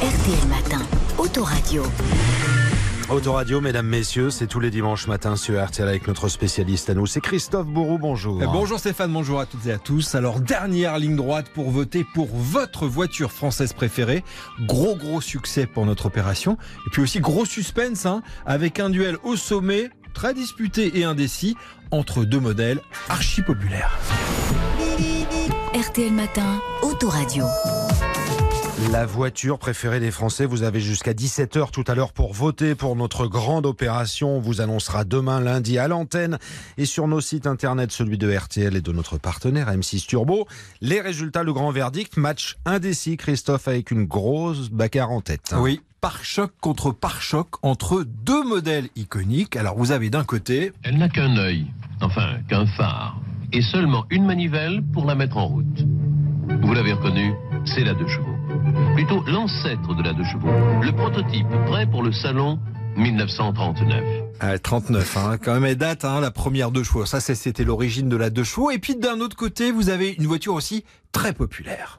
RTL Matin, Autoradio. Autoradio, mesdames, messieurs, c'est tous les dimanches matin sur RTL avec notre spécialiste à nous. C'est Christophe Bourou, bonjour. Eh, Bonjour Stéphane, bonjour à toutes et à tous. Alors, dernière ligne droite pour voter pour votre voiture française préférée. Gros, gros succès pour notre opération. Et puis aussi gros suspense, hein, avec un duel au sommet, très disputé et indécis, entre deux modèles archi populaires. RTL Matin, Autoradio. La voiture préférée des Français, vous avez jusqu'à 17h tout à l'heure pour voter pour notre grande opération. On vous annoncera demain lundi à l'antenne et sur nos sites internet, celui de RTL et de notre partenaire M6 Turbo. Les résultats, le grand verdict, match indécis, Christophe, avec une grosse bagarre en tête. Oui, pare-choc contre pare-choc entre deux modèles iconiques. Alors, vous avez d'un côté Elle n'a qu'un œil, enfin qu'un phare, et seulement une manivelle pour la mettre en route. Vous l'avez reconnu, c'est la deux chevaux. Plutôt l'ancêtre de la deux chevaux, le prototype prêt pour le salon 1939. Ah, 39, hein, quand même, elle date, hein, la première deux chevaux. Ça, c'est- c'était l'origine de la deux chevaux. Et puis, d'un autre côté, vous avez une voiture aussi très populaire.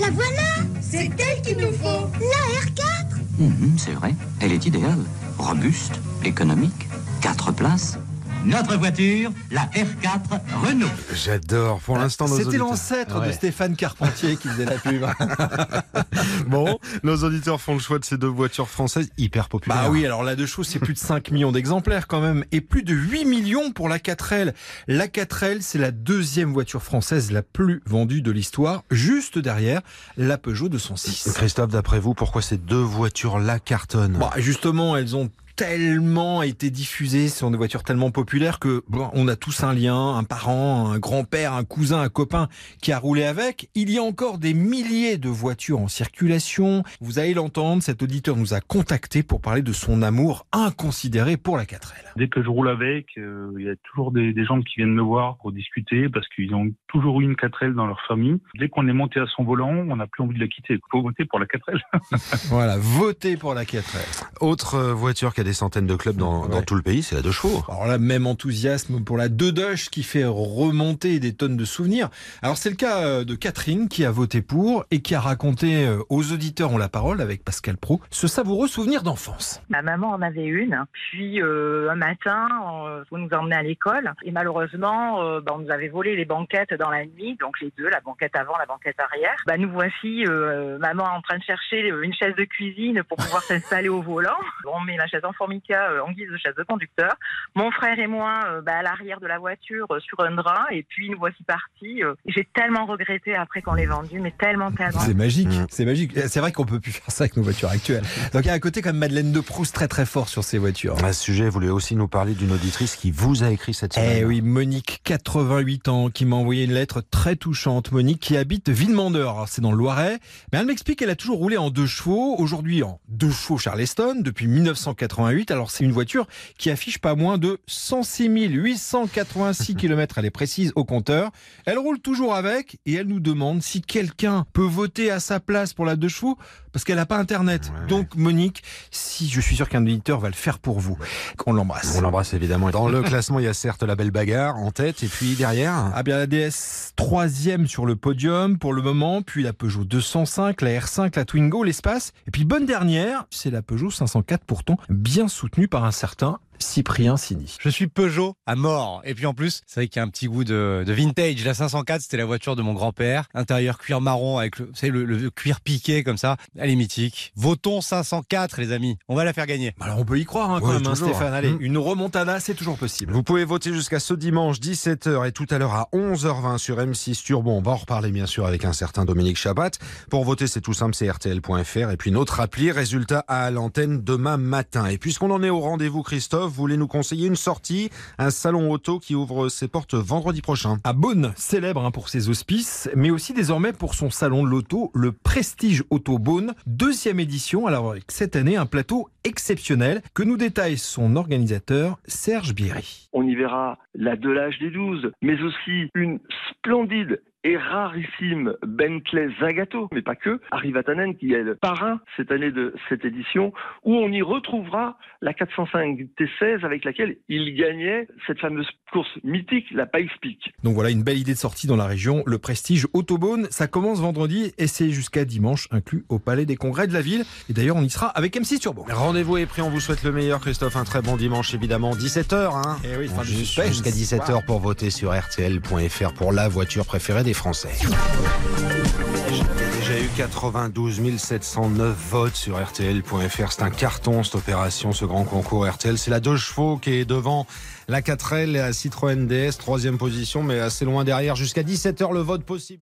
La voilà C'est elle qu'il nous faut La R4 Mhm, c'est vrai, elle est idéale. Robuste, économique, 4 places. Notre voiture, la R4 Renault. J'adore. Pour l'instant, nos C'était l'ancêtre de. Stéphane Carpentier qui faisait la pub. Bon, nos auditeurs font le choix de ces deux voitures françaises hyper populaires. Bah oui, alors la deux chevaux, c'est plus de 5 millions d'exemplaires quand même, et plus de 8 millions pour la 4L. La 4L, c'est la deuxième voiture française la plus vendue de l'histoire, juste derrière la Peugeot 206. Christophe, d'après vous, pourquoi ces deux voitures-là cartonnent? Bah, justement, elles ont tellement été diffusées, ce sont des voitures tellement populaires que bon, on a tous un lien, un parent, un grand-père, un cousin, un copain qui a roulé avec. Il y a encore des milliers de voitures en circulation. Vous allez l'entendre, cet auditeur nous a contacté pour parler de son amour inconsidéré pour la 4L. Dès que je roule avec, euh, il y a toujours des, des gens qui viennent me voir pour discuter parce qu'ils ont toujours eu une 4L dans leur famille. Dès qu'on est monté à son volant, on n'a plus envie de la quitter. Il faut voter pour la 4L. Voilà, votez pour la 4L. Autre euh, voiture qui a des centaines de clubs dans, tout le pays, c'est la deux chevaux. Alors là, même enthousiasme pour la Dodoche qui fait remonter des tonnes de souvenirs. Alors c'est le cas euh, de Catherine qui a voté pour et qui a raconté euh, aux auditeurs ont la parole avec Pascal Pro ce savoureux souvenir d'enfance. Ma maman en avait une. Puis euh, un matin, on, on nous emmenait à l'école et malheureusement, euh, bah, on nous avait volé les banquettes dans la nuit, donc les deux, la banquette avant, la banquette arrière. Bah, nous voici, euh, maman en train de chercher une chaise de cuisine pour pouvoir s'installer au volant. On met la chaise en formica euh, en guise de chaise de conducteur. Mon frère et moi, euh, bah, à l'arrière de la voiture, euh, sur un drap, et puis nous voici partis. euh. J'ai tellement regretté après qu'on l'ait vendu, mais tellement, tellement. C'est magique, Mm. c'est magique. C'est vrai qu'on peut plus faire ça avec nos voitures actuelles. Donc il y a un côté comme Madeleine de Proust très très fort sur ces voitures. À ce sujet, vous voulez aussi nous parler d'une auditrice qui vous a écrit cette semaine. Eh oui, Monique, 88 ans, qui m'a envoyé une lettre très touchante. Monique qui habite Villemandeur, Alors, c'est dans le Loiret. Mais elle m'explique qu'elle a toujours roulé en deux chevaux, aujourd'hui en deux chevaux Charleston, depuis 1988. Alors c'est une voiture qui affiche pas moins de 106 886 km, elle est précise au compteur. Elle roule toujours avec et elle nous demande si quelqu'un peut voter à sa place pour la deux chevaux parce qu'elle n'a pas internet. Ouais. Donc Monique, si je suis sûr qu'un auditeur va le faire pour vous, on l'embrasse. On l'embrasse évidemment. Dans le classement, il y a certes la belle bagarre en tête, et puis derrière. Ah bien la DS troisième sur le podium pour le moment, puis la Peugeot 205, la R5, la Twingo, l'espace, et puis bonne dernière, c'est la Peugeot 504 pourtant bien soutenue par un certain Cyprien Sini. Je suis Peugeot à mort. Et puis en plus, c'est vrai qu'il y a un petit goût de, de vintage. La 504, c'était la voiture de mon grand-père. Intérieur cuir marron avec le, vous savez, le, le cuir piqué comme ça. Elle est mythique. Votons 504, les amis. On va la faire gagner. Alors on peut y croire hein, quand Ouais, même, hein, toujours. Stéphane. Allez, Mm. une remontada, c'est toujours possible. Vous pouvez voter jusqu'à ce dimanche 17h et tout à l'heure à 11h20 sur M6 Turbo. On va en reparler bien sûr avec un certain Dominique Chabat. Pour voter, c'est tout simple, c'est rtl.fr et puis notre appli. Résultat à l'antenne demain matin. Et puisqu'on en est au rendez-vous, Christophe, vous voulez nous conseiller une sortie, un salon auto qui ouvre ses portes vendredi prochain. À Beaune, célèbre hein, pour ses auspices, mais aussi désormais pour son salon de l'auto, le Prestige Auto Beaune, deuxième édition. Alors avec cette année, un plateau exceptionnel que nous détaille son organisateur Serge Bierry. On y verra la Delage des 12, mais aussi une splendide et rarissime Bentley Zagato, mais pas que, Harry Vatanen qui est le parrain cette année de cette édition, où on y retrouvera la 405 T16 avec laquelle il gagnait cette fameuse course mythique, la Pikes Peak. Donc voilà une belle idée de sortie dans la région, le Prestige Autobahn. Ça commence vendredi et c'est jusqu'à dimanche inclus au Palais des Congrès de la ville. Et d'ailleurs on y sera avec M6 Turbo. Rendez-vous est pris, on vous souhaite le meilleur Christophe, un très bon dimanche évidemment, 17h. Hein Et oui, fin On du juste suspense. jusqu'à 17h pour voter sur rtl.fr pour la voiture préférée Français. J'ai déjà eu 92 709 votes sur RTL.fr. C'est un carton cette opération, ce grand concours RTL. C'est la deux chevaux qui est devant la 4L et la Citroën DS, troisième position, mais assez loin derrière. Jusqu'à 17h le vote possible.